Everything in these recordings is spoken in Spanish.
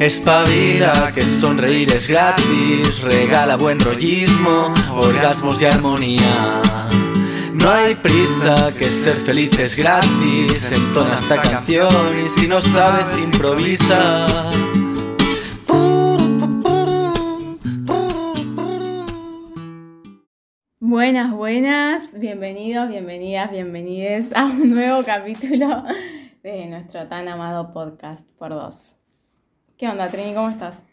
Espabila que sonreír es gratis, regala buen rollismo, orgasmos y armonía. No hay prisa, que ser feliz es gratis, entona esta canción y si no sabes improvisa. Buenas, buenas, bienvenidos, bienvenidas, bienvenides a un nuevo capítulo de nuestro tan amado podcast por dos. ¿Qué onda, Trini? ¿Cómo estás?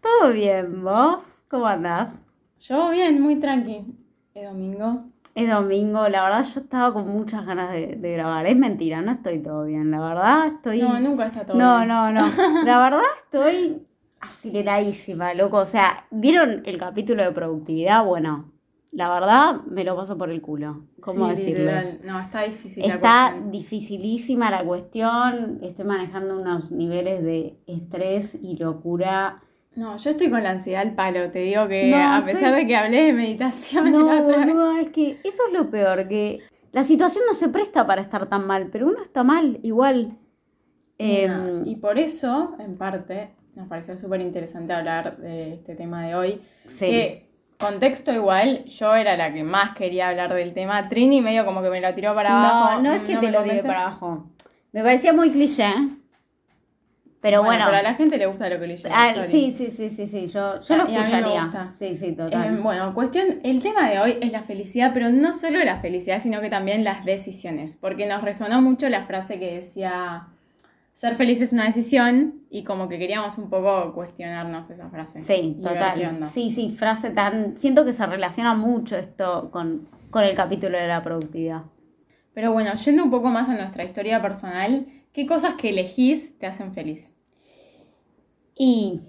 Todo bien, ¿vos? ¿Cómo andás? Yo bien, muy tranqui. Es domingo. Es domingo, la verdad yo estaba con muchas ganas de, de grabar. Es mentira, no estoy todo bien, la verdad estoy... No, nunca está todo No, bien. no, no. La verdad estoy aceleradísima, loco. O sea, ¿vieron el capítulo de productividad? Bueno, la verdad me lo paso por el culo. ¿Cómo Sí, decirles? No, está difícil. la Está cuestión. dificilísima la cuestión. Estoy manejando unos niveles de estrés y locura. No, yo estoy con la ansiedad al palo. Te digo que No, a estoy- pesar de que hablé de meditación No, la otra vez- boluda, es que eso es lo peor, que la situación no se presta para estar tan mal, pero uno está mal igual. Em, y por eso, en parte, nos pareció súper interesante hablar de este tema de hoy. sí. Que, contexto igual, yo era la que más quería hablar del tema. Trini medio como que me lo tiró para abajo. no, no es que te lo tiré para abajo. Me parecía muy cliché, pero bueno. Pero a la gente le gusta lo que le llega. ah, sí, sí, sí, sí, sí, yo, yo lo Y a mí me escucharía. Sí, sí, Eh, total. bueno, cuestión, el tema de hoy es la felicidad, pero no solo la felicidad, sino que también las decisiones, porque nos resonó mucho la frase que decía, ser feliz es una decisión, y como que queríamos un poco cuestionarnos esa frase. Sí, total. Sí, sí, frase tan. Siento que se relaciona mucho esto con, con el capítulo de la productividad. Pero bueno, yendo un poco más a nuestra historia personal, ¿qué cosas que elegís te hacen feliz? Y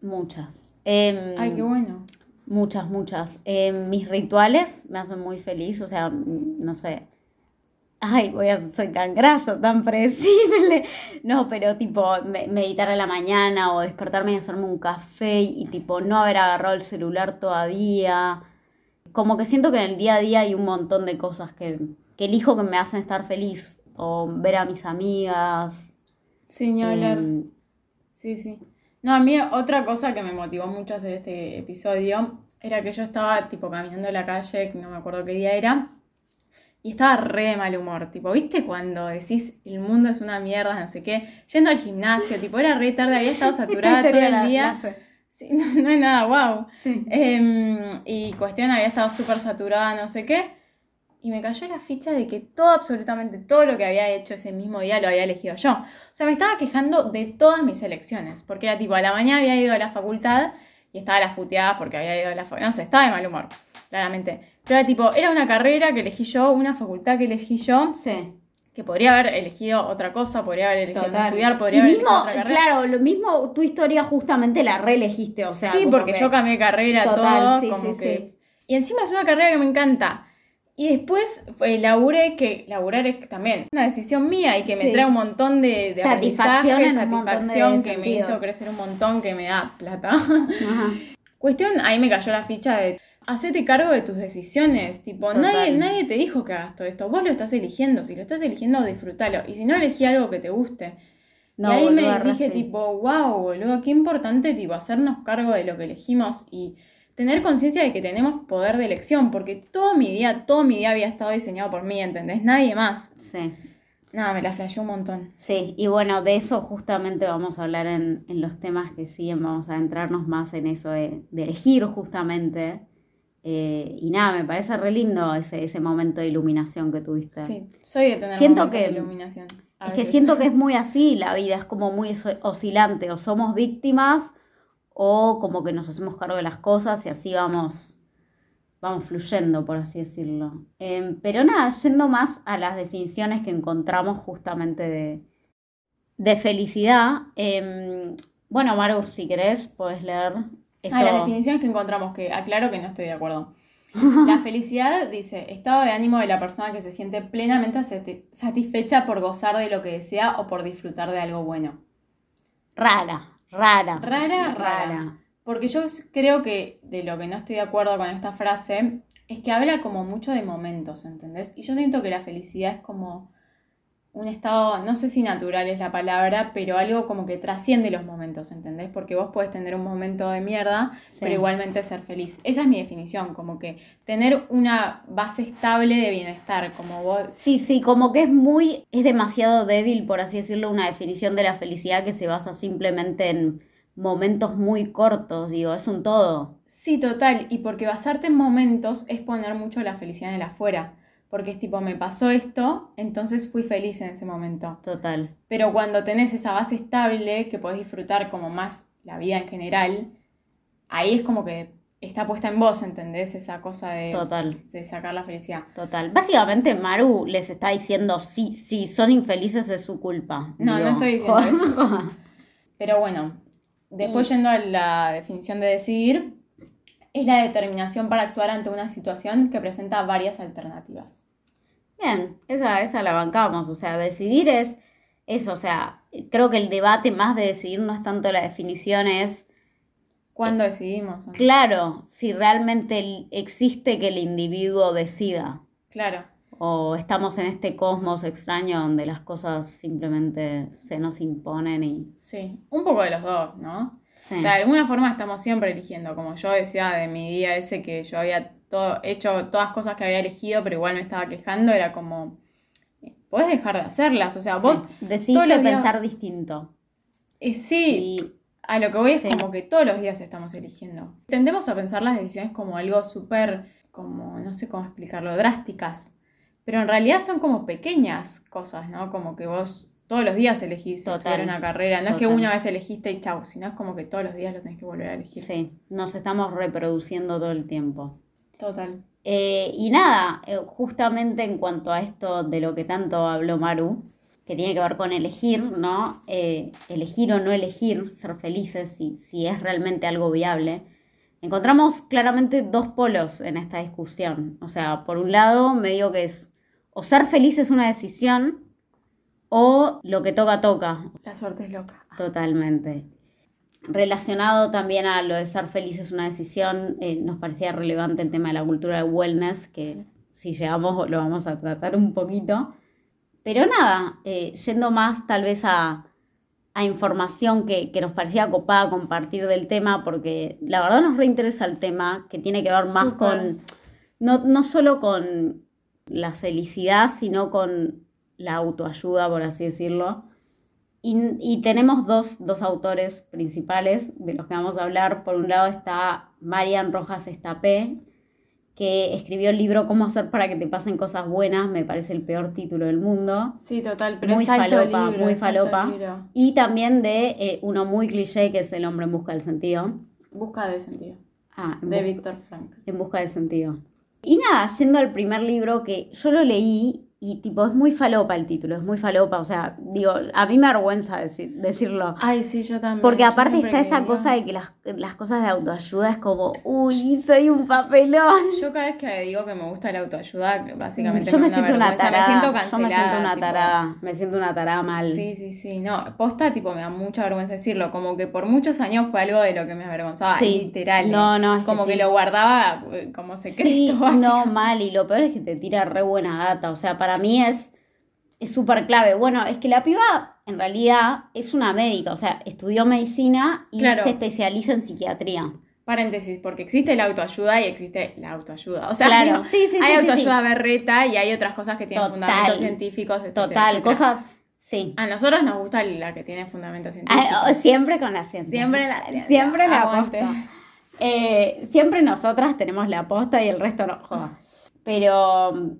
muchas. Em, Ay, qué bueno. Muchas, muchas. Eh, mis rituales me hacen muy feliz, o sea, no sé. Ay, voy a, soy tan grasa, tan predecible. No, pero tipo, me- meditar a la mañana o despertarme y hacerme un café y tipo, no haber agarrado el celular todavía. Como que siento que en el día a día hay un montón de cosas que, que elijo que me hacen estar feliz. O ver a mis amigas. Sí, hablar. em, Sí, sí. No, a mí otra cosa que me motivó mucho a hacer este episodio era que yo estaba tipo caminando en la calle, no me acuerdo qué día era, y estaba re de mal humor. Tipo, ¿viste cuando decís el mundo es una mierda, no sé qué? Yendo al gimnasio, tipo, era re tarde, había estado saturada todo el día. Sí, no, no es nada, wow. Sí. y cuestión, había estado súper saturada, no sé qué. Y me cayó la ficha de que todo, absolutamente todo lo que había hecho ese mismo día lo había elegido yo. O sea, me estaba quejando de todas mis elecciones. Porque era tipo, a la mañana había ido a la facultad y estaba a las puteadas porque había ido a la facultad. No sé, estaba de mal humor, claramente. Pero era tipo, era una carrera que elegí yo, una facultad que elegí yo, Sí. que podría haber elegido otra cosa, podría haber elegido Total. estudiar, podría y haber mismo, elegido otra carrera. claro, lo mismo, tu historia justamente la reelegiste, o sea. sí, porque que- yo cambié carrera, Total, todo, sí, como sí, que... sí. Y encima es una carrera que me encanta. Y después eh, laburé, que laburar es también una decisión mía y que me Sí. trae un montón de, de Satisfacción aprendizaje, montón de satisfacción, que me hizo sentidos. crecer un montón, que me da plata. Ajá. Cuestión, ahí me cayó la ficha de hacete cargo de tus decisiones. Tipo, Total. nadie, nadie te dijo que hagas todo esto. Vos lo estás eligiendo. Si lo estás eligiendo, disfrútalo. Y si no, elegí algo que te guste. No, y ahí boluda, me dije, sí. tipo, wow, boludo, qué importante, tipo, hacernos cargo de lo que elegimos y tener conciencia de que tenemos poder de elección, porque todo mi día, todo mi día había estado diseñado por mí, ¿entendés? Nadie más. Sí. Nada, me la flasheó un montón. Sí, y bueno, de eso justamente vamos a hablar en, en los temas que siguen, vamos a entrarnos más en eso de, de elegir justamente. Eh, y nada, me parece re lindo ese, ese momento de iluminación que tuviste. Sí, soy de tener Siento que- de iluminación. Es que siento que es muy así, la vida es como muy os- oscilante, o somos víctimas o como que nos hacemos cargo de las cosas y así vamos, vamos fluyendo, por así decirlo. Em, pero nada, yendo más a las definiciones que encontramos justamente de, de felicidad. em, bueno, Maru, si querés, puedes leer. Esto. Ah, las definiciones que encontramos, que aclaro que no estoy de acuerdo. La felicidad, dice, estado de ánimo de la persona que se siente plenamente sati- satisfecha por gozar de lo que desea o por disfrutar de algo bueno. Rara, rara. Rara, rara. Porque yo creo que de lo que no estoy de acuerdo con esta frase es que habla como mucho de momentos, ¿entendés? Y yo siento que la felicidad es como un estado, no sé si natural es la palabra, pero algo como que trasciende los momentos, ¿entendés? Porque vos podés tener un momento de mierda, pero igualmente ser feliz. Esa es mi definición, como que tener una base estable de bienestar, como vos... Sí, sí, como que es muy, es demasiado débil, por así decirlo, una definición de la felicidad que se basa simplemente en momentos muy cortos, digo, es un todo. Sí, total, y porque basarte en momentos es poner mucho la felicidad en el afuera porque es tipo, me pasó esto, entonces fui feliz en ese momento. Total. Pero cuando tenés esa base estable, que podés disfrutar como más la vida en general, ahí es como que está puesta en vos, ¿entendés? Esa cosa de, Total. de sacar la felicidad. Total. Básicamente Maru les está diciendo, si, si son infelices es su culpa. No, no estoy diciendo eso. Pero bueno, después yendo a la definición de decidir, es la determinación para actuar ante una situación que presenta varias alternativas. Bien, esa, esa la bancamos. O sea, decidir es eso. O sea, creo que el debate más de decidir no es tanto la definición, es. ¿Cuándo decidimos? Claro, si realmente existe que el individuo decida. Claro. O estamos en este cosmos extraño donde las cosas simplemente se nos imponen y. Sí, un poco de los dos, ¿no? O sea, de alguna forma estamos siempre eligiendo, como yo decía de mi día ese que yo había todo, hecho todas cosas que había elegido, pero igual me estaba quejando, era como, puedes dejar de hacerlas, o sea, vos... Decidiste pensar distinto. Eh, sí, a lo que voy es como que todos los días estamos eligiendo. Tendemos a pensar las decisiones como algo súper, como, no sé cómo explicarlo, drásticas, pero en realidad son como pequeñas cosas, ¿no? Como que vos todos los días elegís total, una carrera. No es que una vez elegiste y chau, sino es como que todos los días lo tenés que volver a elegir. Sí, nos estamos reproduciendo todo el tiempo. Total. Eh, y nada, eh, justamente en cuanto a esto de lo que tanto habló Maru, que tiene que ver con elegir, ¿no? Eh, elegir o no elegir, ser felices, si, si es realmente algo viable. Encontramos claramente dos polos en esta discusión. O sea, por un lado, me digo que es o ser feliz es una decisión, o lo que toca, toca. La suerte es loca. Totalmente. Relacionado también a lo de ser feliz es una decisión, eh, nos parecía relevante el tema de la cultura de wellness, que si llegamos lo vamos a tratar un poquito. Pero nada, eh, yendo más tal vez a, información que, nos parecía copada compartir del tema, porque la verdad nos reinteresa el tema, que tiene que ver más con, no, no solo con la felicidad, sino con la autoayuda, por así decirlo. Y, tenemos dos, autores principales de los que vamos a hablar. Por un lado está Marian Rojas Estapé, que escribió el libro Cómo hacer para que te pasen cosas buenas, me parece el peor título del mundo. Sí, total, pero muy falopa, muy falopa. Y también de eh, uno muy cliché que es El hombre en busca del sentido. Busca de sentido. Ah, de Víctor Frank. En busca de sentido. Y nada, yendo al primer libro que yo lo leí y tipo, es muy falopa el título, es muy falopa, o sea, digo, a mí me avergüenza decir, decirlo. Ay, sí, yo también. Porque aparte está esa cosa de que las, las, cosas de autoayuda es como, uy, soy un papelón. Yo cada vez que digo que me gusta la autoayuda, básicamente yo me, siento una, tarada. Me siento cancelada. Yo me siento una tarada, me siento una tarada mal. Sí, sí, sí, no, posta, tipo, me da mucha vergüenza decirlo, como que por muchos años fue algo de lo que me avergonzaba, sí. literal. No, no, es Como que, lo guardaba eh, como secreto. Sí, no, mal, y lo peor es que te tira re buena data, o sea, para mí es es súper clave. Bueno, es que la piba en realidad es una médica, o sea, estudió medicina y se especializa en psiquiatría. Paréntesis, porque existe la autoayuda y existe la autoayuda. O sea, claro. hay autoayuda berreta y hay otras cosas que tienen fundamentos científicos. Total, cosas. Sí. A nosotros nos gusta la que tiene fundamentos ah, científicos. siempre con la ciencia. Siempre la, siempre la aposta. Eh, siempre nosotras tenemos la aposta y el resto no joda. Pero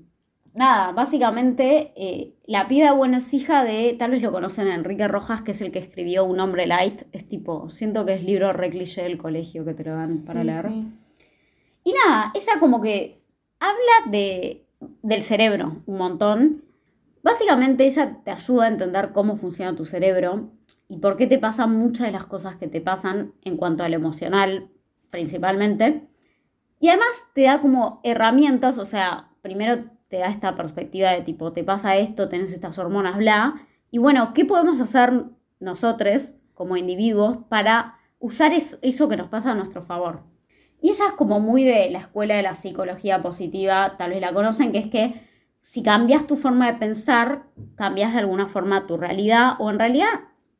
nada, básicamente eh, la piba, bueno, es hija de, tal vez lo conocen, Enrique Rojas, que es el que escribió Un hombre light. Es tipo, siento que es libro re del colegio que te lo dan para leer. Y nada, ella como que habla de, del cerebro un montón. Básicamente ella te ayuda a entender cómo funciona tu cerebro y por qué te pasan muchas de las cosas que te pasan en cuanto al emocional, principalmente. Y además te da como herramientas, o sea, primero te da esta perspectiva de tipo, te pasa esto, tenés estas hormonas, bla. Y bueno, ¿qué podemos hacer nosotros como individuos para usar eso que nos pasa a nuestro favor? Y ella es como muy de la escuela de la psicología positiva, tal vez la conocen, que es que si cambias tu forma de pensar, cambias de alguna forma tu realidad o en realidad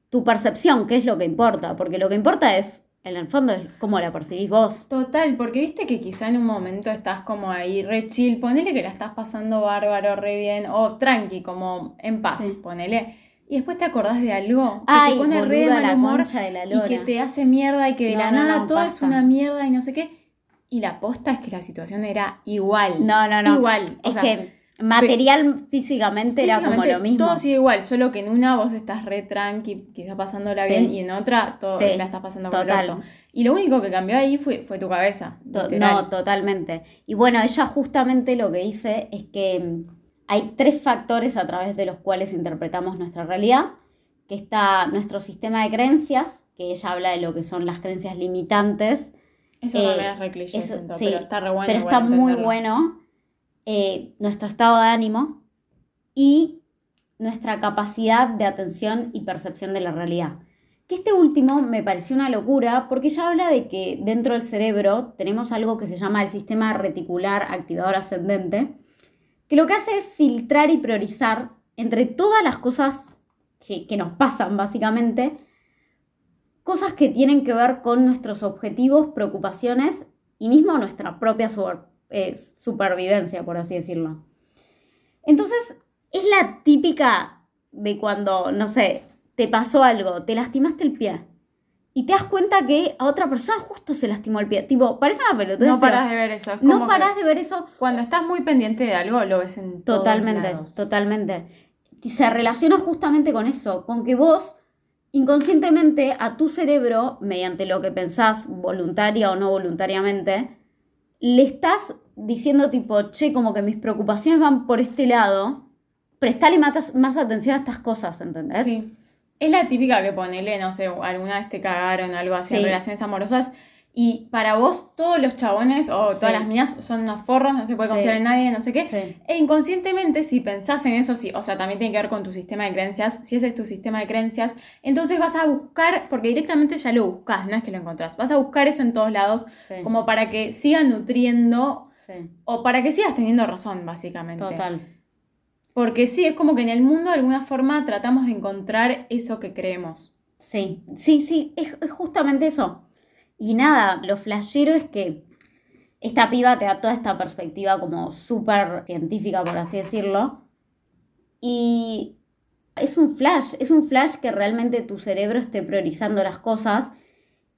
tu percepción, que es lo que importa, porque lo que importa es, en el fondo, es cómo la percibís vos. Total, porque viste que quizá en un momento estás como ahí re chill, ponele que la estás pasando bárbaro, re bien, o tranqui, como en paz, Sí. ponele. Y después te acordás de algo que Ay, te pone re de mal la humor de la y que te hace mierda y que de No, la no, nada no, todo es basta. una mierda y no sé qué. Y la posta es que la situación era igual. No, no, no. Igual. o Es sea, que material físicamente era como lo mismo. Todo sigue igual, solo que en una vos estás re tranqui, quizás pasándola Sí. bien, y en otra todo Sí, la estás pasando el total. orto. Y lo único que cambió ahí fue, fue tu cabeza. To- literal. no, totalmente. Y bueno, ella justamente lo que dice es que mm, hay tres factores a través de los cuales interpretamos nuestra realidad, que está nuestro sistema de creencias, que ella habla de lo que son las creencias limitantes. Eso Eh, también es re cliché, eso- siento, sí, pero está re bueno. pero está muy bueno eh, nuestro estado de ánimo y nuestra capacidad de atención y percepción de la realidad. Que este último me pareció una locura porque ella habla de que dentro del cerebro tenemos algo que se llama el sistema reticular activador ascendente, que lo que hace es filtrar y priorizar entre todas las cosas que, que nos pasan básicamente, cosas que tienen que ver con nuestros objetivos, preocupaciones y mismo nuestra propia super- eh, supervivencia, por así decirlo. Entonces, es la típica de cuando, no sé, te pasó algo, te lastimaste el pie y te das cuenta que a otra persona justo se lastimó el pie. Tipo, parece una pelotudez, No parás de ver eso. Es no como parás de ver eso Cuando estás muy pendiente de algo, lo ves en todos Totalmente, lados. totalmente. Y se relaciona justamente con eso, con que vos inconscientemente a tu cerebro, mediante lo que pensás, voluntaria o no voluntariamente, le estás diciendo tipo, che, como que mis preocupaciones van por este lado, prestale más, más atención a estas cosas, ¿entendés? Sí. Es la típica que ponele, no sé, alguna vez te cagaron algo así en relaciones amorosas. Y para vos, todos los chabones o Sí. todas las minas son unos forros, no se puede Sí. confiar en nadie, no sé qué. Sí. E inconscientemente, si pensás en eso, sí, o sea, también tiene que ver con tu sistema de creencias. Si ese es tu sistema de creencias, entonces vas a buscar, porque directamente ya lo buscas, no es que lo encontrás. Vas a buscar eso en todos lados, como para que siga nutriendo o para que sigas teniendo razón, básicamente. total. Porque sí, es como que en el mundo de alguna forma tratamos de encontrar eso que creemos. Sí, sí, sí, es, es justamente eso. Y nada, lo flashero es que esta piba te da toda esta perspectiva como súper científica, por así decirlo. Y es un flash, es un flash que realmente tu cerebro esté priorizando las cosas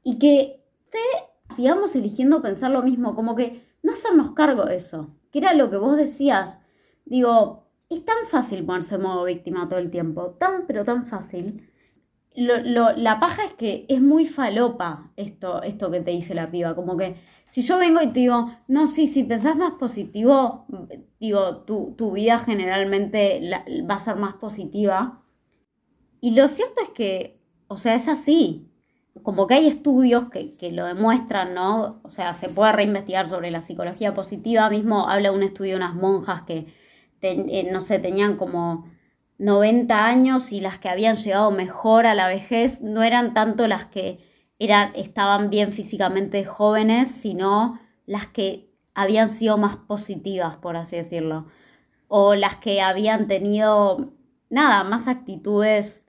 y que se- sigamos eligiendo pensar lo mismo, como que no hacernos cargo de eso, que era lo que vos decías. Digo, es tan fácil ponerse en modo víctima todo el tiempo, tan pero tan fácil. Lo, lo- la paja es que es muy falopa esto, esto que te dice la piba. Como que si yo vengo y te digo, no, sí, si pensás más positivo, digo, tu, tu vida generalmente la- va a ser más positiva. Y lo cierto es que, o sea, es así. Como que hay estudios que, que lo demuestran, ¿no? O sea, se puede reinvestigar sobre la psicología positiva. Mismo habla un estudio de unas monjas que, ten- eh, no sé, tenían como 90 años y las que habían llegado mejor a la vejez no eran tanto las que eran, estaban bien físicamente jóvenes, sino las que habían sido más positivas, por así decirlo. O las que habían tenido, nada, más actitudes.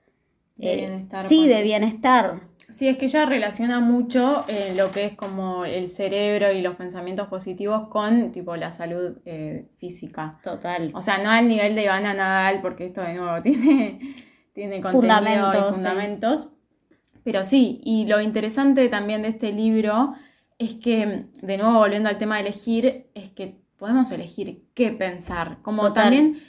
De eh, bienestar, sí, de bienestar. Sí, es que ella relaciona mucho eh, lo que es como el cerebro y los pensamientos positivos con tipo la salud eh, física. Total. O sea, no al nivel de Ivana Nadal, porque esto de nuevo tiene, tiene contenido Fundamentos, y sí. fundamentos. Pero sí, y lo interesante también de este libro es que, de nuevo volviendo al tema de elegir, es que podemos elegir qué pensar. Como Total. también,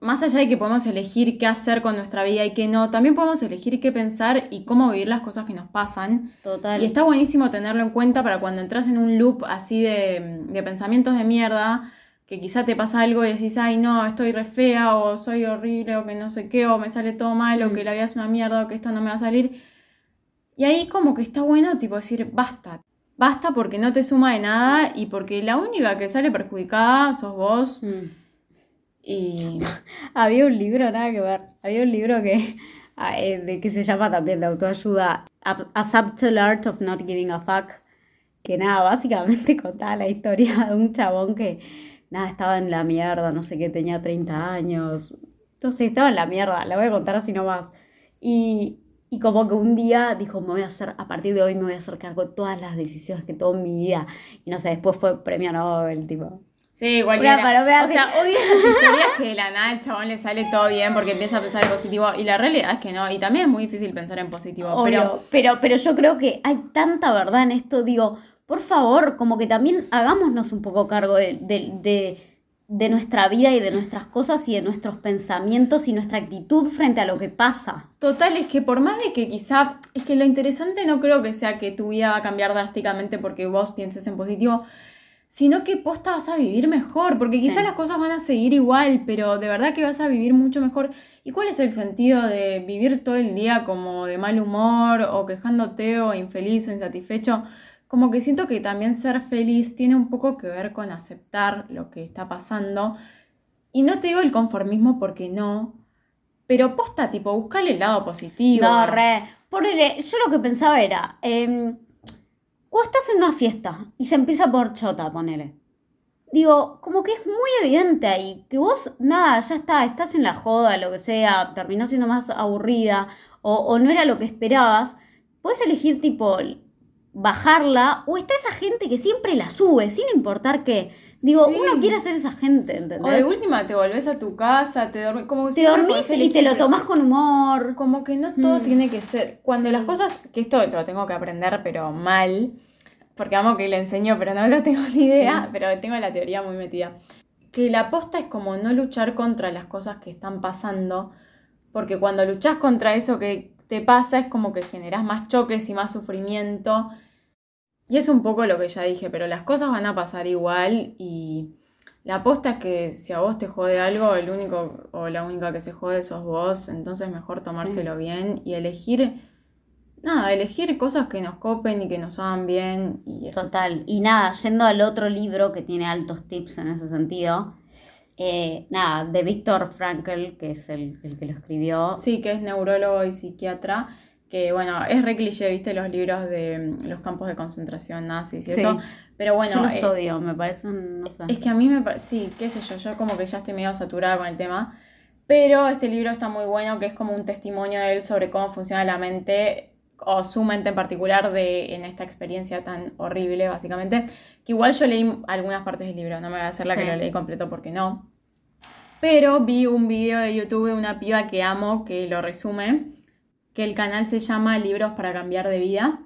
más allá de que podemos elegir qué hacer con nuestra vida y qué no, también podemos elegir qué pensar y cómo vivir las cosas que nos pasan. Total. Y está buenísimo tenerlo en cuenta para cuando entras en un loop así de, de pensamientos de mierda, que quizá te pasa algo y decís, ay no, estoy re fea, o soy horrible, o que no sé qué, o me sale todo mal, o Mm. que la vida es una mierda, o que esto no me va a salir. Y ahí como que está bueno, tipo, decir, basta. Basta porque no te suma de nada y porque la única que sale perjudicada sos vos. Mm. Y Había un libro, nada que ver. Había un libro que, ah, eh, de, que se llama también de autoayuda, A, Subtle Art of Not Giving a Fuck. Que nada, básicamente contaba la historia de un chabón que, nada, estaba en la mierda, no sé qué, tenía 30 años. Entonces estaba en la mierda, la voy a contar así nomás. Y, y como que un día dijo, me voy a hacer, a partir de hoy me voy a hacer cargo de todas las decisiones que tomo en mi vida. Y no sé, después fue premio Nobel, tipo. Sí, cualquiera. o sea, odio esas historias que de la nada el chabón le sale todo bien porque empieza a pensar en positivo. Y la realidad es que no. Y también es muy difícil pensar en positivo. pero, pero, pero yo creo que hay tanta verdad en esto. Digo, por favor, como que también hagámonos un poco cargo de, de, de, nuestra vida y de nuestras cosas y de nuestros pensamientos y nuestra actitud frente a lo que pasa. Total, es que por más de que quizá, es que lo interesante no creo que sea que tu vida va a cambiar drásticamente porque vos pienses en positivo, sino que posta vas a vivir mejor, porque quizás las cosas van a seguir igual, pero de verdad que vas a vivir mucho mejor. ¿Y cuál es el sentido de vivir todo el día como de mal humor o quejándote o infeliz o insatisfecho? Como que siento que también ser feliz tiene un poco que ver con aceptar lo que está pasando. Y no te digo el conformismo porque no, pero posta, tipo, buscarle el lado positivo. No, re. Ponele, yo lo que pensaba era, eh, o estás en una fiesta y se empieza por chota, ponele. Digo, como que es muy evidente ahí, que vos, nada, ya está, estás en la joda, lo que sea, terminó siendo más aburrida o, no era lo que esperabas. Puedes elegir tipo bajarla o está esa gente que siempre la sube, sin importar qué. Digo, uno quiere ser esa gente, ¿entendés? O de última te volvés a tu casa, te dormís, como Te dormís y te lo tomás con humor. Como que no todo mm. tiene que ser. Cuando las cosas, que esto lo tengo que aprender, pero mal, porque amo que lo enseño, pero no lo tengo ni idea, pero tengo la teoría muy metida. Que la aposta es como no luchar contra las cosas que están pasando, porque cuando luchas contra eso que te pasa es como que generas más choques y más sufrimiento. Y es un poco lo que ya dije, pero las cosas van a pasar igual y la aposta es que si a vos te jode algo, el único o la única que se jode sos vos, entonces mejor tomárselo bien y elegir nada, elegir cosas que nos copen y que nos hagan bien y eso. Total. Y nada, yendo al otro libro que tiene altos tips en ese sentido, eh, nada, de Víctor Frankl, que es el, que lo escribió. Sí, que es neurólogo y psiquiatra. Que bueno, es re cliché, viste, los libros de mm, los campos de concentración nazis y eso. Pero bueno. Yo los eh, odio, me parecen. No sé. Es que a mí me parece. Sí, qué sé yo, yo como que ya estoy medio saturada con el tema. Pero este libro está muy bueno, que es como un testimonio de él sobre cómo funciona la mente o su mente en particular de, en esta experiencia tan horrible, básicamente, que igual yo leí algunas partes del libro, no me voy a hacer la que lo leí completo porque no. Pero vi un video de YouTube de una piba que amo que lo resume, que el canal se llama Libros para cambiar de vida.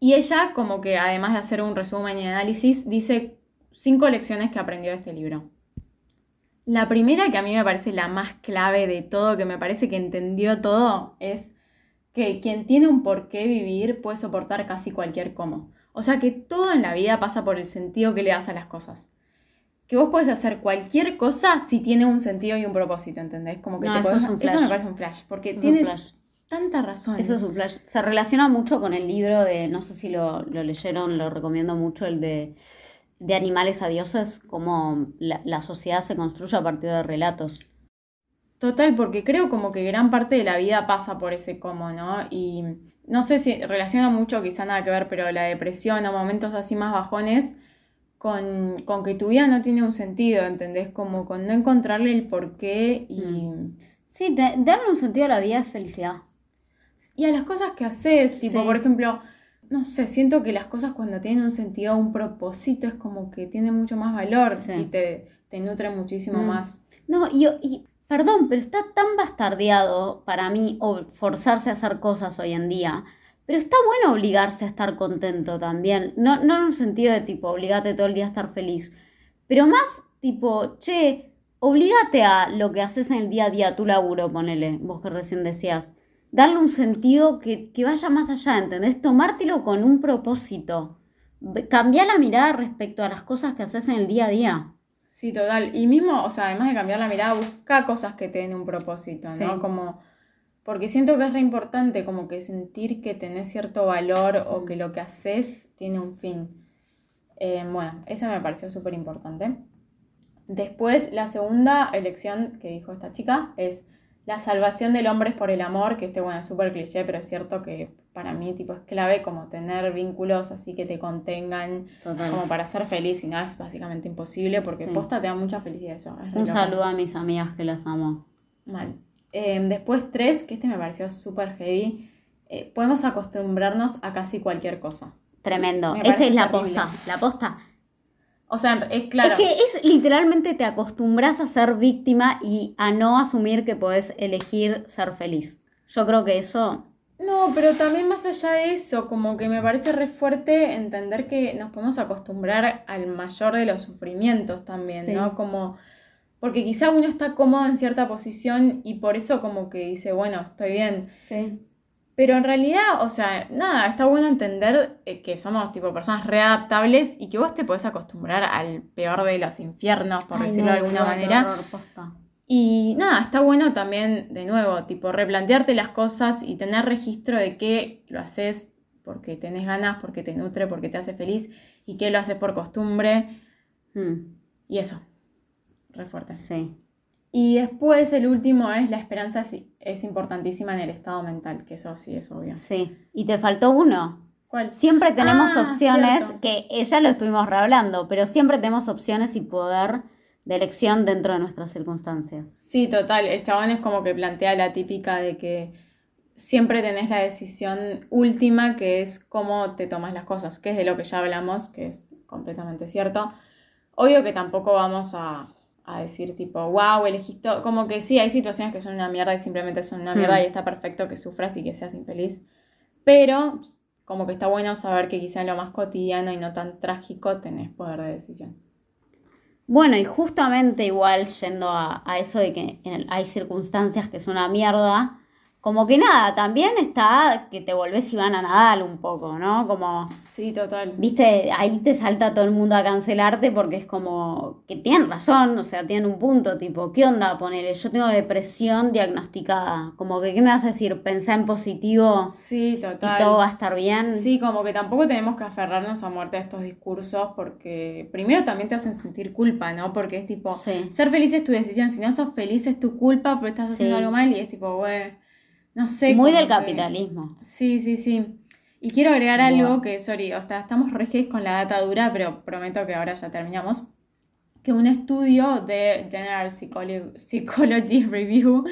Y ella, como que además de hacer un resumen y análisis, dice cinco lecciones que aprendió de este libro. La primera, que a mí me parece la más clave de todo, que me parece que entendió todo, es que quien tiene un por qué vivir puede soportar casi cualquier cómo. O sea que todo en la vida pasa por el sentido que le das a las cosas. Que vos puedes hacer cualquier cosa si tiene un sentido y un propósito, ¿entendés? Como que eso, me parece un flash, porque tiene tanta razón. Eso es un flash. Se relaciona mucho con el libro de, no sé si lo, leyeron, lo recomiendo mucho, el de, de Animales a Dioses, cómo la, la sociedad se construye a partir de relatos. Total, porque creo como que gran parte de la vida pasa por ese cómo, ¿no? Y no sé si relaciona mucho, quizá nada que ver, pero la depresión o momentos así más bajones con, que tu vida no tiene un sentido, ¿entendés? Como con no encontrarle el porqué y... Mm. Sí, darle un sentido a la vida es felicidad. Y a las cosas que haces, tipo, por ejemplo, no sé, siento que las cosas cuando tienen un sentido, un propósito, es como que tienen mucho más valor y te, te nutre muchísimo mm. más. No, y, y Perdón, pero está tan bastardeado para mí forzarse a hacer cosas hoy en día. Pero está bueno obligarse a estar contento también. No, no en un sentido de tipo, obligate todo el día a estar feliz. Pero más tipo, che, obligate a lo que haces en el día a día, tu laburo, ponele, vos que recién decías. Darle un sentido que, que vaya más allá, ¿entendés? Tomártelo con un propósito. Cambiar la mirada respecto a las cosas que haces en el día a día. Sí, total. Y mismo, o sea, además de cambiar la mirada, busca cosas que te den un propósito, ¿no? Como, porque siento que es re importante como que sentir que tenés cierto valor o que lo que haces tiene un fin. Eh, bueno, eso me pareció súper importante. Después, la segunda elección que dijo esta chica es la salvación del hombre es por el amor, que este, bueno, es súper cliché, pero es cierto que para mí, tipo, es clave como tener vínculos así que te contengan, Total. como para ser feliz, y no es básicamente imposible, porque Sí. posta te da mucha felicidad eso. es Un saludo a mis amigas que las amo. Mal. Eh, después tres, que este me pareció súper heavy, eh, podemos acostumbrarnos a casi cualquier cosa. Tremendo. Me Esta es la terrible. posta. La posta. O sea, es claro. Es que es literalmente te acostumbras a ser víctima y a no asumir que podés elegir ser feliz. Yo creo que eso. No, pero también más allá de eso, como que me parece re fuerte entender que nos podemos acostumbrar al mayor de los sufrimientos también, Sí. ¿no? Como, porque quizá uno está cómodo en cierta posición y por eso como que dice, bueno, estoy bien. Sí. Pero en realidad, o sea, nada, está bueno entender eh, que somos tipo personas readaptables y que vos te podés acostumbrar al peor de los infiernos, por decirlo de alguna manera. Y nada, está bueno también, de nuevo, tipo, replantearte las cosas y tener registro de qué lo haces porque tenés ganas, porque te nutre, porque te hace feliz y qué lo haces por costumbre. Mm, Y eso, re fuerte. sí. Y después el último es la esperanza sí, es importantísima en el estado mental, que eso sí es obvio. Sí. Y te faltó uno. ¿Cuál? Siempre tenemos Ah, opciones, cierto. que ya lo estuvimos rehablando, pero siempre tenemos opciones y poder de elección dentro de nuestras circunstancias. Sí, total. El chabón es como que plantea la típica de que siempre tenés la decisión última, que es cómo te tomas las cosas, que es de lo que ya hablamos, que es completamente cierto. Obvio que tampoco vamos a, a decir tipo, wow, elegiste. Como que sí, hay situaciones que son una mierda y simplemente son una mierda Hmm. y está perfecto que sufras y que seas infeliz. Pero como que está bueno saber que quizá en lo más cotidiano y no tan trágico tenés poder de decisión. Bueno, y justamente igual yendo a, a eso de que en- hay circunstancias que son una mierda, como que nada, también está que te volvés Ivana Nadal un poco, ¿no? Como, Sí, total. viste, ahí te salta todo el mundo a cancelarte porque es como que tienen razón, o sea, tienen un punto, tipo, ¿qué onda? Ponele, yo tengo depresión diagnosticada, como que, ¿qué me vas a decir? Pensá en positivo Sí, y todo va a estar bien. Sí, como que tampoco tenemos que aferrarnos a muerte a estos discursos porque primero también te hacen sentir culpa, ¿no? Porque es tipo, Sí. ser feliz es tu decisión, si no sos feliz es tu culpa porque estás haciendo Sí. algo mal y es tipo, güey, no sé. Muy del que- capitalismo. Sí, sí, sí. Y quiero agregar algo que, sorry, o sea, estamos reges con la data dura, pero prometo que ahora ya terminamos. Que un estudio de General Psycholo- Psychology Review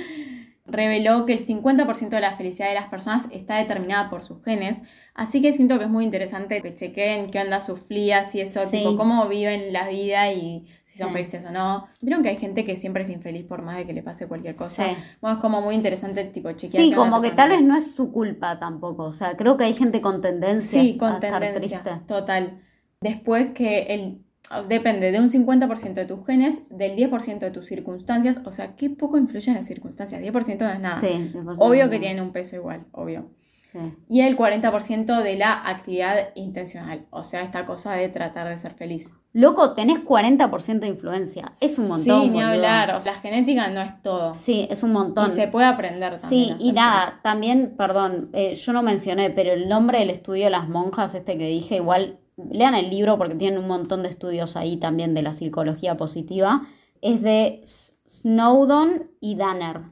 reveló que el 50% de la felicidad de las personas está determinada por sus genes. Así que siento que es muy interesante que chequen qué onda sus flías y eso, Sí. tipo cómo viven la vida y si son Sí. felices o no. Vieron que hay gente que siempre es infeliz por más de que le pase cualquier cosa. Sí. Bueno, es como muy interesante, tipo, chequear. Sí, como que tal vez no es su culpa tampoco. O sea, creo que hay gente con tendencia Sí, a con estar tendencia, triste. total. Después que el, depende de un 50% de tus genes, del 10% de tus circunstancias, o sea, qué poco influyen las circunstancias, 10% no es nada. Sí, Obvio que tienen un peso igual, obvio. Sí. Y el 40% de la actividad intencional, o sea, esta cosa de tratar de ser feliz. Loco, tenés 40% de influencia. Es un montón. Sí, ni hablar, o sea, la genética no es todo. Sí, es un montón. Y se puede aprender también. Sí, y nada, feliz. también, perdón, eh, yo no mencioné, pero el nombre del estudio de las monjas, este que dije, igual lean el libro porque tienen un montón de estudios ahí también de la psicología positiva, es de Snowdon y Danner,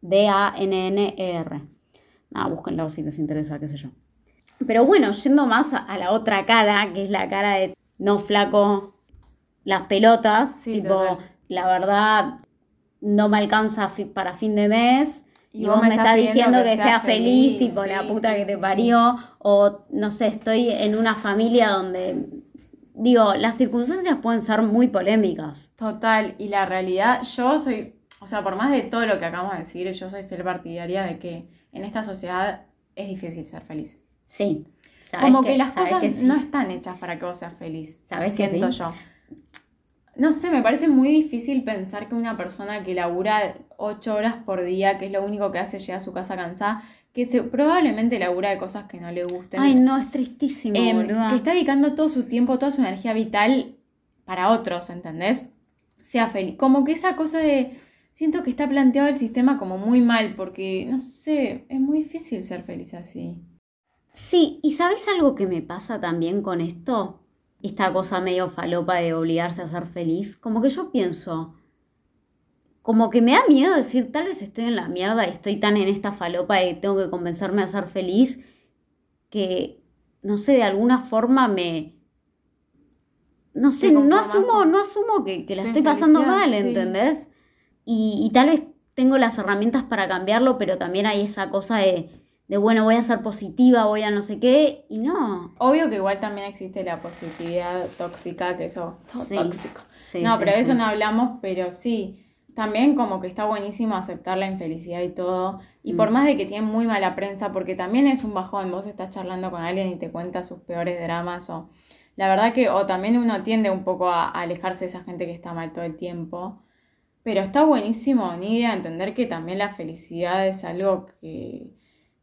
D-A-N-N-E-R. Nada, búsquenlo si les interesa, qué sé yo. Pero bueno, yendo más a, la otra cara, que es la cara de no flaco, las pelotas, Sí, tipo, total. la verdad, no me alcanza para fin de mes. Y, Y vos, me estás diciendo que, sea sea feliz, feliz, tipo la puta sí, que te parió, o no sé, estoy en una familia donde, digo, las circunstancias pueden ser muy polémicas. Total, y la realidad, yo soy, o sea, por más de todo lo que acabamos de decir, yo soy fiel partidaria de que en esta sociedad es difícil ser feliz. Sí. ¿sabes Como que, las cosas que sí? no están hechas para que vos seas feliz. ¿Sabes que siento sí? yo. No sé, me parece muy difícil pensar que una persona que labura ocho horas por día, que es lo único que hace, llega a su casa cansada, que se, probablemente labura de cosas que no le gusten. Ay, no, es tristísimo, Em, que está dedicando todo su tiempo, toda su energía vital para otros, ¿entendés? Sea feliz. Como que esa cosa de. Siento que está planteado el sistema como muy mal, porque, no sé, es muy difícil ser feliz así. Sí, ¿y sabes algo que me pasa también con esto? Esta cosa medio falopa de obligarse a ser feliz. Como que yo pienso, como que me da miedo decir, tal vez estoy en la mierda y estoy tan en esta falopa y tengo que convencerme a ser feliz, que, no sé, de alguna forma me... No sé, no asumo, no asumo que, que la estoy pasando mal, sí. ¿entendés? Y, y tal vez tengo las herramientas para cambiarlo, pero también hay esa cosa de, de, bueno, voy a ser positiva, voy a no sé qué, y no. Obvio que igual también existe la positividad tóxica, que eso Sí. tóxico. Sí, no, sí, pero de eso no hablamos, pero sí. También como que está buenísimo aceptar la infelicidad y todo. Y Mm. por más de que tiene muy mala prensa, porque también es un bajón, vos estás charlando con alguien y te cuenta sus peores dramas o... La verdad que, o también uno tiende un poco a, a alejarse de esa gente que está mal todo el tiempo. Pero está buenísimo, Nidia, entender que también la felicidad es algo que...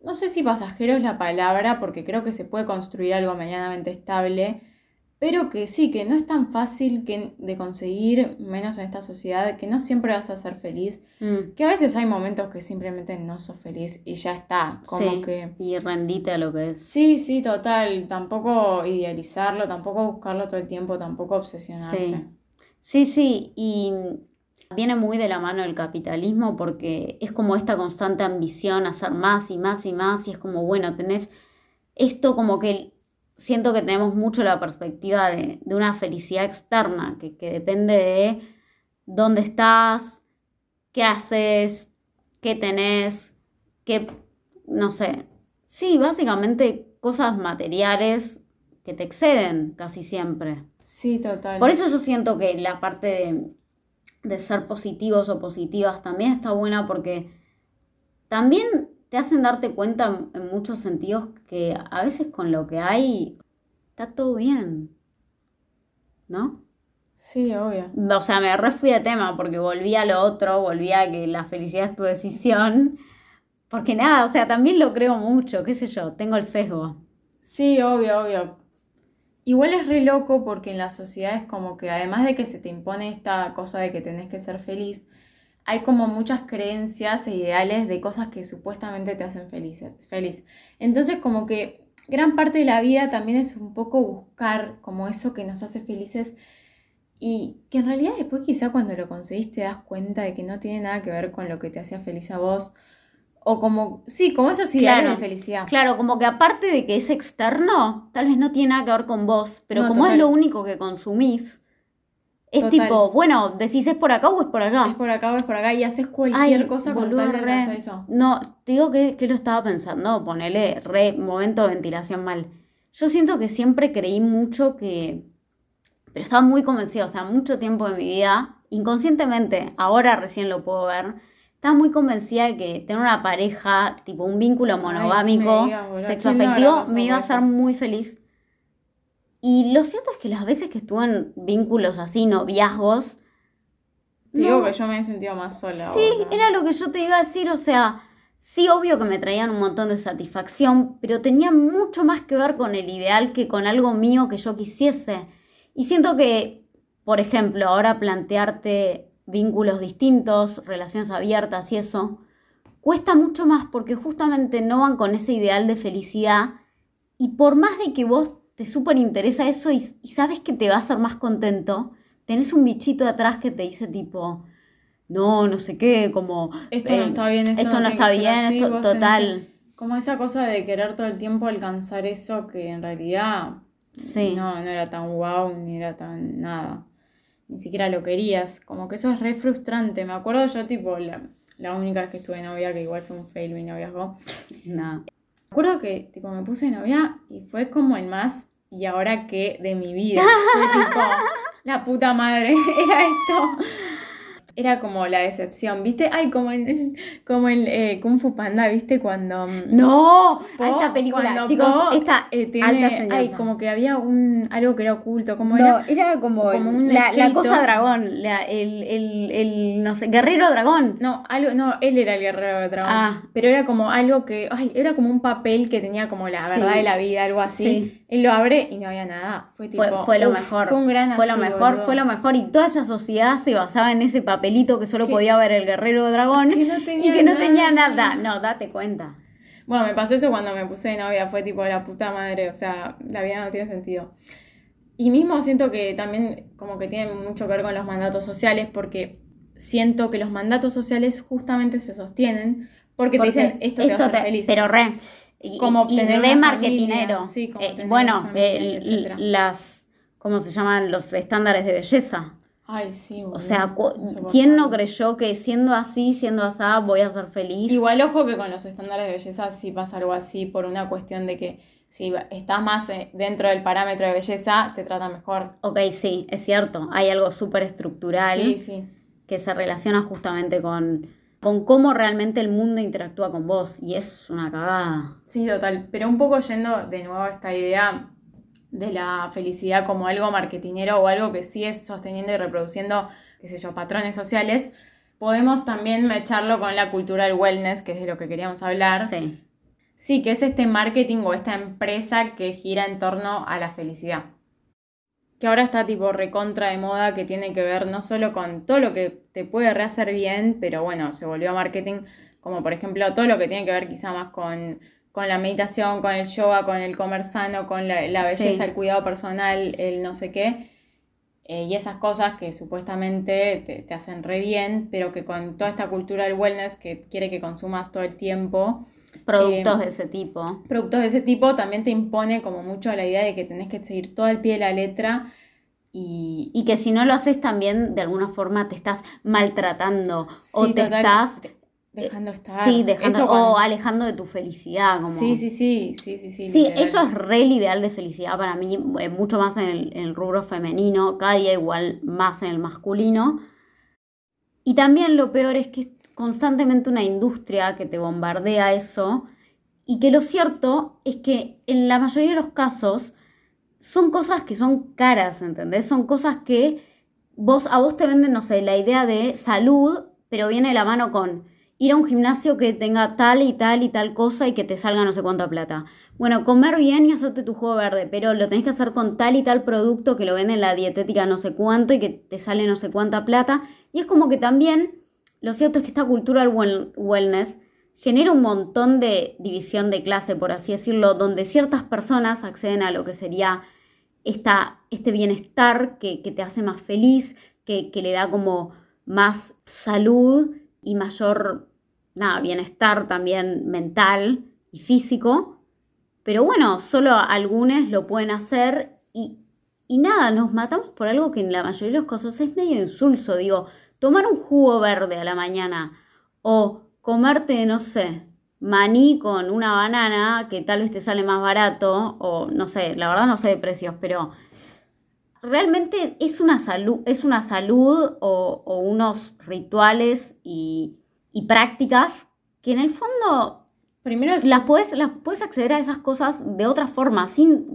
No sé si pasajero es la palabra, porque creo que se puede construir algo medianamente estable, pero que sí, que no es tan fácil que, de conseguir, menos en esta sociedad, que no siempre vas a ser feliz, Mm, que a veces hay momentos que simplemente no sos feliz y ya está, como sí, que... Y rendite a lo que es. Sí, sí, total, tampoco idealizarlo, tampoco buscarlo todo el tiempo, tampoco obsesionarse. Sí. Sí, sí, y viene muy de la mano del capitalismo porque es como esta constante ambición hacer más y más y más y es como, bueno, tenés esto como que siento que tenemos mucho la perspectiva de, de una felicidad externa que, que depende de dónde estás, qué haces, qué tenés, qué, no sé, sí, básicamente cosas materiales que te exceden casi siempre. Sí, total. Por eso yo siento que la parte de, de ser positivos o positivas también está buena porque también te hacen darte cuenta en- muchos sentidos que a veces con lo que hay está todo bien. ¿No? Sí, obvio. O sea, me re fui de tema porque volví a lo otro, volví a que la felicidad es tu decisión. Porque nada, o sea, también lo creo mucho, qué sé yo, tengo el sesgo. Sí, obvio, obvio. Igual es re loco porque en la sociedad es como que además de que se te impone esta cosa de que tenés que ser feliz, hay como muchas creencias e ideales de cosas que supuestamente te hacen felices, feliz. Entonces como que gran parte de la vida también es un poco buscar como eso que nos hace felices y que en realidad después quizá cuando lo conseguís te das cuenta de que no tiene nada que ver con lo que te hacía feliz a vos o como, sí, como esos ideales Claro. de felicidad. Claro, como que aparte de que es externo, tal vez no tiene nada que ver con vos, pero No, como total. es lo único que consumís, es Total. tipo, bueno, decís es por acá o es por acá. Es por acá o es por acá y haces cualquier Ay, cosa con tal de re. eso. No, te digo que, que lo estaba pensando, ponele re momento de ventilación mal. Yo siento que siempre creí mucho que, pero estaba muy convencida, o sea, mucho tiempo de mi vida, inconscientemente, ahora recién lo puedo ver, estaba muy convencida de que tener una pareja, tipo un vínculo monogámico, me digas, boludo, sexo ¿quién no habrá afectivo, pasado me iba a hacer muy feliz. Y lo cierto es que las veces que estuve en vínculos así, noviazgos, Te digo no- que yo me he sentido más sola. Sí, ahora. era lo que yo te iba a decir, o sea, sí, obvio que me traían un montón de satisfacción, pero tenía mucho más que ver con el ideal que con algo mío que yo quisiese. Y siento que, por ejemplo, ahora plantearte vínculos distintos, relaciones abiertas y eso, cuesta mucho más porque justamente no van con ese ideal de felicidad y por más de que vos te súper interesa eso y, y sabes que te va a hacer más contento, tenés un bichito atrás que te dice tipo, no, no sé qué, como... Esto no eh, está bien, esto, esto no no está bien, así, esto total. Como esa cosa de querer todo el tiempo alcanzar eso que en realidad Sí. no, no era tan wow ni era tan nada. Ni siquiera lo querías. Como que eso es re frustrante. Me acuerdo yo, tipo, la, la única vez que estuve novia, que igual fue un fail mi noviazgo. No. Me acuerdo que tipo me puse novia y fue como el más y ahora qué de mi vida. Fue tipo, la puta madre, era esto. Era como la decepción, ¿viste? Ay, como en, como en eh, Kung Fu Panda, ¿viste? Cuando... mm, No, Po, esta película, cuando chicos, Po, esta eh, tiene- alta. Ay, como que había un algo que era oculto, como No, era... era como, como un la, la cosa dragón, la- el, el, el, no sé, guerrero dragón. No, algo, no, él era el guerrero dragón. Ah. Pero era como algo que, ay, era como un papel que tenía como la verdad Sí. de la vida, algo así. Sí. Él lo abre y no había nada. Fue tipo, Fue, fue lo uf, mejor. Fue un gran Fue lo mejor, boludo. fue lo mejor. Y toda esa sociedad se basaba en ese papelito que solo Que- podía ver el guerrero dragón Que no y que no nada. tenía nada. No, date cuenta. Bueno, me pasó eso cuando me puse de novia, fue tipo la puta madre, o sea, la vida no tiene sentido. Y mismo siento que también como que tiene mucho que ver con los mandatos sociales, porque siento que los mandatos sociales justamente se sostienen porque, te dicen esto, te va a hacer feliz. Pero re. Como obtener re marketinero. sí, como Eh, bueno, familia, etcétera. las. ¿Cómo se llaman? Los estándares de belleza. Ay, sí, boludo. O sea. ¿quién no creyó que siendo así, siendo así, voy a ser feliz? Igual ojo que con los estándares de belleza sí pasa algo así por una cuestión de que si estás más eh, dentro del parámetro de belleza, te trata mejor. Ok, sí, es cierto. Hay algo súper estructural Sí, sí. que se relaciona justamente con, con cómo realmente el mundo interactúa con vos. Y es una cagada. Sí, total. Pero un poco yendo de nuevo a esta idea de la felicidad como algo marketinero o algo que sigue sosteniendo y reproduciendo, qué sé yo, patrones sociales, podemos también mecharlo con la cultura del wellness, que es de lo que queríamos hablar. Sí. Sí, que es este marketing o esta empresa que gira en torno a la felicidad. Que ahora está tipo recontra de moda, que tiene que ver no solo con todo lo que te puede rehacer bien, pero bueno, se volvió a marketing, como por ejemplo todo lo que tiene que ver quizá más con, con la meditación, con el yoga, con el comer sano, con la, la belleza, Sí. el cuidado personal, el no sé qué. Eh, y esas cosas que supuestamente te, te hacen re bien, pero que con toda esta cultura del wellness que quiere que consumas todo el tiempo, Productos Eh, de ese tipo. productos de ese tipo también te impone como mucho la idea de que tenés que seguir todo al pie de la letra y, Y que si no lo haces también, de alguna forma te estás maltratando. o te total, estás. De- dejando estar. Sí, dejando, o cuando- alejando de tu felicidad. Como... Sí, sí, sí, sí, sí, sí. Sí, eso es re el ideal de felicidad para mí, eh, mucho más en el, en el rubro femenino, cada día igual más en el masculino. Y también lo peor es que es constantemente una industria que te bombardea eso y que lo cierto es que en la mayoría de los casos son cosas que son caras, ¿entendés? Son cosas que vos, a vos te venden, no sé, la idea de salud, pero viene de la mano con ir a un gimnasio que tenga tal y tal y tal cosa y que te salga no sé cuánta plata. Bueno, comer bien y hacerte tu jugo verde, pero lo tenés que hacer con tal y tal producto que lo vende en la dietética no sé cuánto y que te sale no sé cuánta plata. Y es como que también, lo cierto es que esta cultura del well- wellness genera un montón de división de clase, por así decirlo, donde ciertas personas acceden a lo que sería esta, este bienestar que, que te hace más feliz, que, que le da como más salud y mayor nada, bienestar también mental y físico. Pero bueno, solo algunos lo pueden hacer y, y nada, nos matamos por algo que en la mayoría de los casos es medio insulso. Digo, tomar un jugo verde a la mañana o comerte, no sé, maní con una banana que tal vez te sale más barato o no sé, la verdad no sé de precios, pero realmente es una salud, es una salud o, o unos rituales y, y prácticas que en el fondo Primero es las puedes, las puedes acceder a esas cosas de otra forma, sin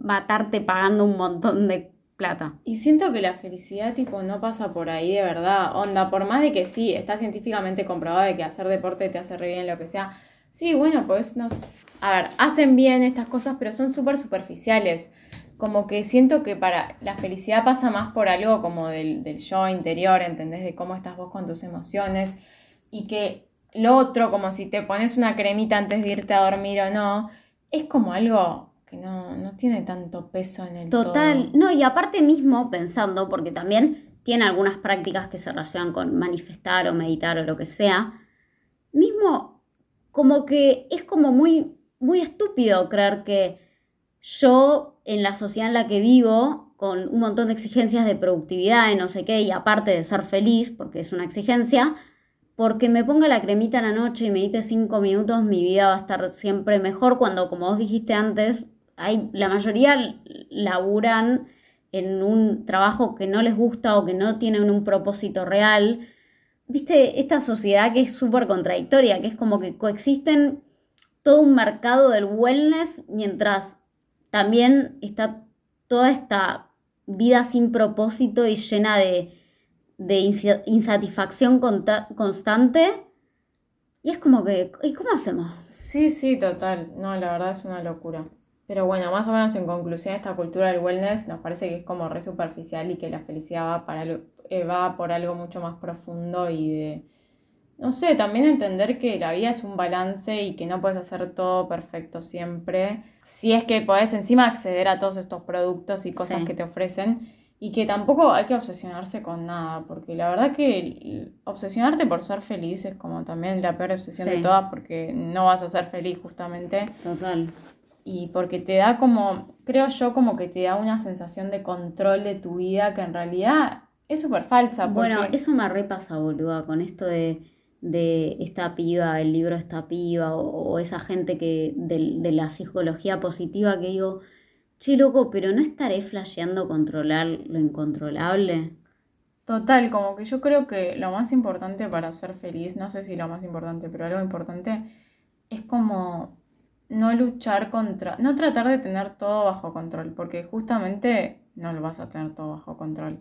matarte pagando un montón de plata. Y siento que la felicidad, tipo, no pasa por ahí de verdad. Onda, por más de que sí, está científicamente comprobado de que hacer deporte te hace re bien, lo que sea. Sí, bueno, pues nos... A ver, hacen bien estas cosas, pero son súper superficiales. Como que siento que para la felicidad pasa más por algo como del, del yo interior, ¿entendés? De cómo estás vos con tus emociones. Y que lo otro, como si te pones una cremita antes de irte a dormir o no, es como algo que no, no tiene tanto peso en el Total, todo. no, y aparte mismo pensando, porque también tiene algunas prácticas que se relacionan con manifestar o meditar o lo que sea, mismo como que es como muy, muy estúpido creer que yo en la sociedad en la que vivo, con un montón de exigencias de productividad, de no sé qué, y aparte de ser feliz, porque es una exigencia, porque me ponga la cremita en la noche y medite cinco minutos, mi vida va a estar siempre mejor cuando, como vos dijiste antes, hay, la mayoría laburan en un trabajo que no les gusta o que no tienen un propósito real. Viste, esta sociedad que es súper contradictoria, que es como que coexisten todo un mercado del wellness mientras también está toda esta vida sin propósito y llena de, de insa- insatisfacción constante. Y es como que, ¿y cómo hacemos? Sí, sí, total. No, la verdad es una locura. Pero bueno, más o menos en conclusión, esta cultura del wellness nos parece que es como re superficial y que la felicidad va, para eh, va por algo mucho más profundo y de, no sé, también entender que la vida es un balance y que no puedes hacer todo perfecto siempre. Si es que podés encima acceder a todos estos productos y cosas Sí. que te ofrecen. Y que tampoco hay que obsesionarse con nada, porque la verdad que obsesionarte por ser feliz es como también la peor obsesión de todas, porque no vas a ser feliz justamente. Total. Y porque te da como, creo yo, como que te da una sensación de control de tu vida que en realidad es súper falsa. Bueno, eso me repasa, boluda, con esto de, de esta piba, el libro esta piba, o, o esa gente que de, de la psicología positiva que digo, che, loco, pero no estaré flasheando controlar lo incontrolable. Total, como que yo creo que lo más importante para ser feliz, no sé si lo más importante, pero algo importante es como no luchar contra, no tratar de tener todo bajo control, porque justamente no lo vas a tener todo bajo control.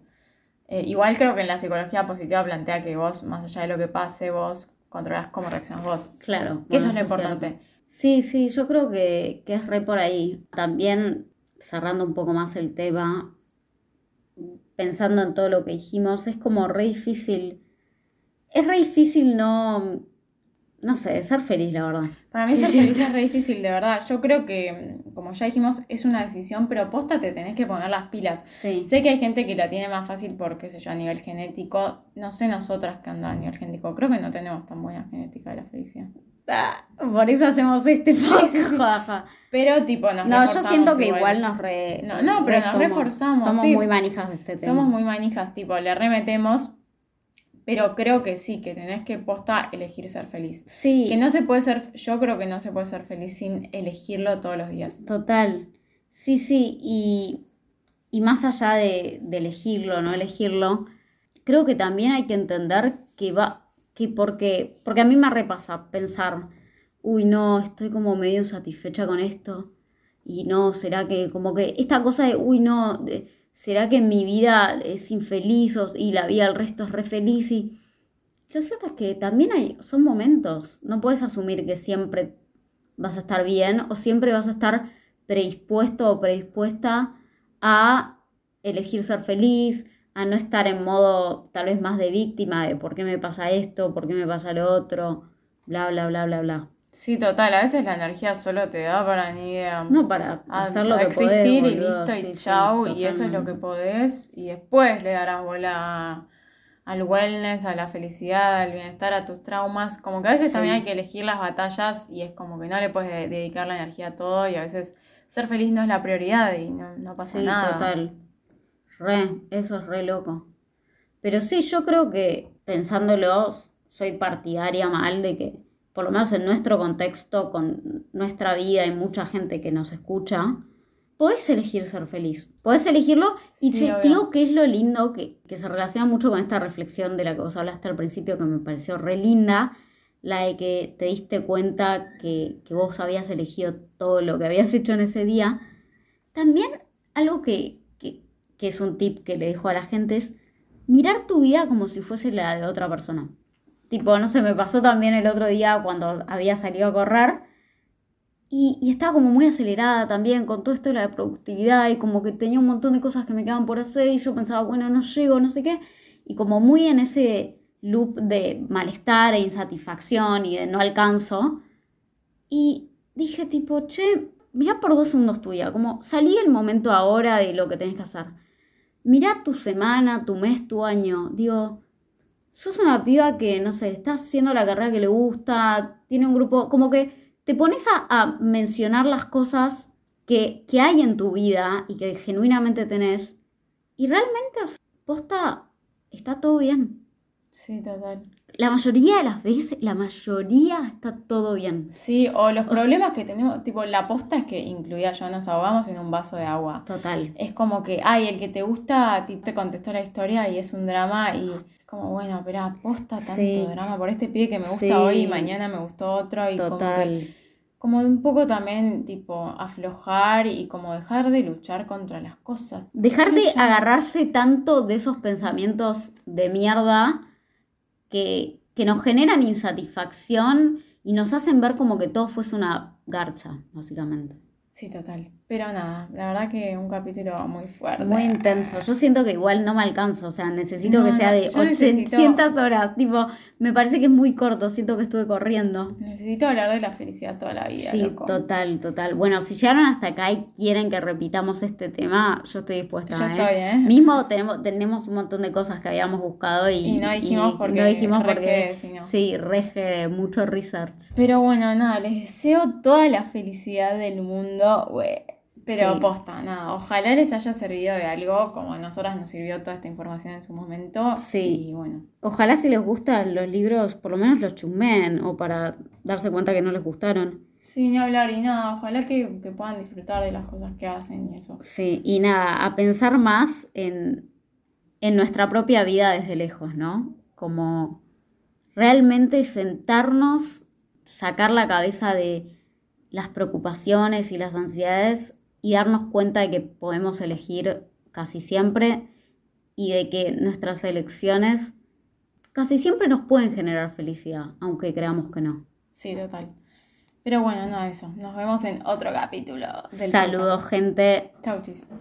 Eh, igual creo que en la psicología positiva plantea que vos, más allá de lo que pase, vos controlas cómo reaccionas vos. Claro. Que eso es lo cierto. importante. Sí, sí, yo creo que, que es re por ahí. También, cerrando un poco más el tema, pensando en todo lo que dijimos, es como re difícil. Es re difícil no. No sé, ser feliz, la verdad. Para mí ser sí. feliz es re difícil, de verdad. Yo creo que, como ya dijimos, es una decisión, pero posta te tenés que poner las pilas. Sí. Sé que hay gente que la tiene más fácil por, qué sé yo, a nivel genético. No sé nosotras que andan a nivel genético. Creo que no tenemos tan buena genética de la felicidad. Ah, por eso hacemos este podcast, sí. Pero tipo, nos No, yo siento que igual, nos re. No, no, pero nos somos- reforzamos, Somos muy manijas de este tema. Somos muy manijas, tipo, le remetemos. Pero creo que sí, que tenés que posta elegir ser feliz. Sí. Que no se puede ser, yo creo que no se puede ser feliz sin elegirlo todos los días. Total. Sí, sí, y, y más allá de, de elegirlo o no elegirlo, creo que también hay que entender que va, que porque, porque a mí me repasa pensar, uy, no, estoy como medio insatisfecha con esto, y no, será que, como que esta cosa de, uy, no, de- será que mi vida es infeliz y la vida del resto es re feliz, y lo cierto es que también hay, son momentos, no puedes asumir que siempre vas a estar bien o siempre vas a estar predispuesto o predispuesta a elegir ser feliz, a no estar en modo tal vez más de víctima de por qué me pasa esto, por qué me pasa lo otro, bla, bla, bla, bla, bla. Sí, total, a veces la energía solo te da para ni idea. No para a, hacer lo que existir podés, y listo sí, y sí, chau, y eso es lo que podés y después le darás bola al wellness, a la felicidad, al bienestar, a tus traumas, como que a veces Sí. también hay que elegir las batallas y es como que no le puedes de- dedicar la energía a todo y a veces ser feliz no es la prioridad y no, no pasa Sí, nada. total. Re, eso es re loco. Pero sí, yo creo que pensándolo, soy partidaria mal de que, por lo menos en nuestro contexto, con nuestra vida y mucha gente que nos escucha, podés elegir ser feliz. Podés elegirlo y Sí, te digo que es lo lindo, que, que se relaciona mucho con esta reflexión de la que vos hablaste al principio, que me pareció re linda, la de que te diste cuenta que, que vos habías elegido todo lo que habías hecho en ese día. También algo que, que, que es un tip que le dejo a la gente es mirar tu vida como si fuese la de otra persona. Tipo, no sé, me pasó también el otro día cuando había salido a correr y, y estaba como muy acelerada también con todo esto de la productividad y como que tenía un montón de cosas que me quedaban por hacer y yo pensaba, bueno, no llego, no sé qué. Y como muy en ese loop de malestar e insatisfacción y de no alcanzo. Y dije tipo, che, mirá por dos segundos tu vida, como salí el momento ahora de lo que tenés que hacer. Mirá tu semana, tu mes, tu año. Digo, sos una piba que, no sé, está haciendo la carrera que le gusta, tiene un grupo, como que te pones a, a mencionar las cosas que, que hay en tu vida y que genuinamente tenés. Y realmente, o sea, posta, está todo bien. Sí, total. La mayoría de las veces, la mayoría está todo bien. Sí, o los O sea- problemas que tenemos, tipo, la posta es que incluía yo, nos ahogamos en un vaso de agua. Total. Es como que, ay, el que te gusta te contestó la historia y es un drama y como, bueno, pero aposta tanto Sí. drama por este pibe que me gusta Sí. hoy y mañana me gustó otro y como que, Total. como un poco también, tipo, aflojar y como dejar de luchar contra las cosas. Dejar de agarrarse tanto de esos pensamientos de mierda que, que nos generan insatisfacción y nos hacen ver como que todo fuese una garcha, básicamente. Sí, total. Pero nada, la verdad que un capítulo muy fuerte. Muy intenso. Yo siento que igual no me alcanzo, o sea, necesito No, que sea de yo necesito- 800 horas. Tipo, me parece que es muy corto, siento que estuve corriendo. Necesito hablar de la felicidad toda la vida. Sí, loco. total, total. Bueno, si llegaron hasta acá y quieren que repitamos este tema, yo estoy dispuesta. Yo ¿eh? estoy, ¿eh? Mismo tenemos, tenemos un montón de cosas que habíamos buscado y, Y no dijimos y porque no dijimos reje, porque si no. sí, reje mucho research. Pero bueno, nada, les deseo toda la felicidad del mundo, güey. Pero Sí. posta, nada, ojalá les haya servido de algo, como a nosotras nos sirvió toda esta información en su momento. Sí. Y bueno, Ojalá si les gustan los libros, por lo menos los chusmen o para darse cuenta que no les gustaron. sí, ni hablar y nada, ojalá que, que puedan disfrutar de las cosas que hacen y eso. Sí, y nada, a pensar más en, en nuestra propia vida desde lejos, ¿no? Como realmente sentarnos, sacar la cabeza de las preocupaciones y las ansiedades y darnos cuenta de que podemos elegir casi siempre y de que nuestras elecciones casi siempre nos pueden generar felicidad, aunque creamos que no. Sí, total. Pero bueno, nada, eso. Nos vemos en otro capítulo del Saludos, podcast. gente. Chau, chis.